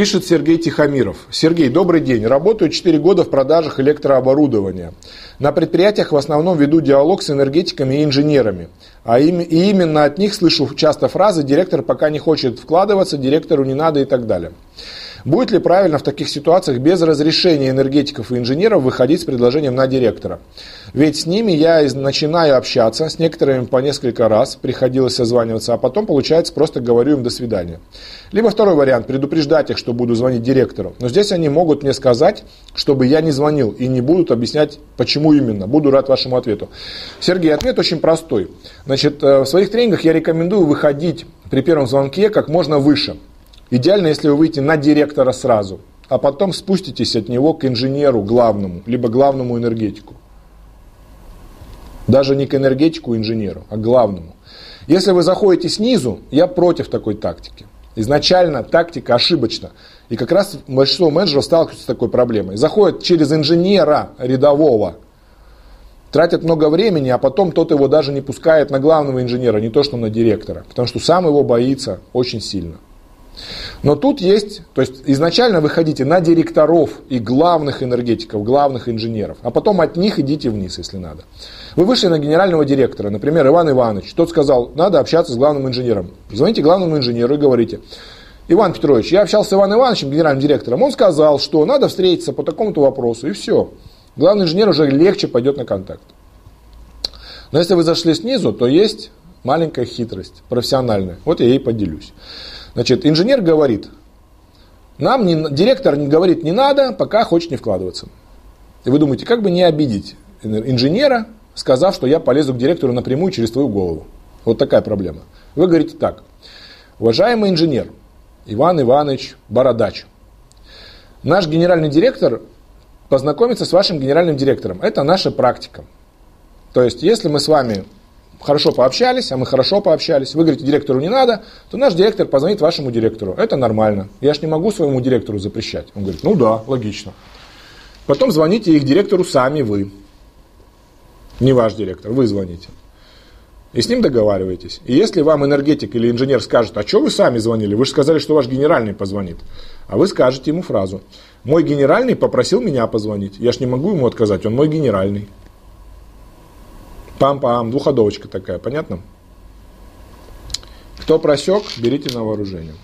Пишет Сергей Тихомиров. Сергей, добрый день. Работаю 4 года в продажах электрооборудования. На предприятиях в основном веду диалог с энергетиками и инженерами. А им, и именно от них слышу часто фразы «директор пока не хочет вкладываться», «директору не надо» и так далее. Будет ли правильно в таких ситуациях без разрешения энергетиков и инженеров выходить с предложением на директора? Ведь с ними я начинаю общаться, с некоторыми по несколько раз приходилось созваниваться, а потом, получается, просто говорю им «до свидания». Либо второй вариант – предупреждать их, что буду звонить директору. Но здесь они могут мне сказать, чтобы я не звонил и не будут объяснять, почему именно. Буду рад вашему ответу. Сергей, ответ очень простой. Значит, э, в своих тренингах я рекомендую выходить при первом звонке как можно выше. Идеально, если вы выйдете на директора сразу, а потом спуститесь от него к инженеру главному, либо главному энергетику. Даже не к энергетику, инженеру, а главному. Если вы заходите снизу, я против такой тактики. Изначально тактика ошибочна. И как раз большинство менеджеров сталкиваются с такой проблемой. Заходят через инженера рядового, тратят много времени, а потом тот его даже не пускает на главного инженера, не то что на директора. Потому что сам его боится очень сильно. Но тут есть, то есть изначально вы ходите на директоров и главных энергетиков, главных инженеров, а потом от них идите вниз, если надо. Вы вышли на генерального директора, например, Иван Иванович, тот сказал, надо общаться с главным инженером. Звоните главному инженеру и говорите, Иван Петрович, я общался с Иваном Ивановичем, генеральным директором, он сказал, что надо встретиться по такому-то вопросу, и все. Главный инженер уже легче пойдет на контакт. Но если вы зашли снизу, то есть маленькая хитрость, профессиональная. Вот я ей поделюсь. Значит, инженер говорит, нам не, директор говорит, не надо, пока хочет не вкладываться. И вы думаете, как бы не обидеть инженера, сказав, что я полезу к директору напрямую через твою голову. Вот такая проблема. Вы говорите так. Уважаемый инженер Иван Иванович Бородач, наш генеральный директор познакомится с вашим генеральным директором. Это наша практика. То есть, если мы с вами хорошо пообщались, а мы хорошо пообщались, вы говорите, директору не надо, то наш директор позвонит вашему директору. Это нормально. Я же не могу своему директору запрещать. Он говорит, ну да, логично. Потом звоните их директору сами вы. Не ваш директор, вы звоните. И с ним договариваетесь. И если вам энергетик или инженер скажет, а что вы сами звонили? Вы же сказали, что ваш генеральный позвонит. А вы скажете ему фразу. Мой генеральный попросил меня позвонить. Я ж не могу ему отказать, он мой генеральный. Пам-пам, двуходовочка такая, понятно? Кто просек, берите на вооружение.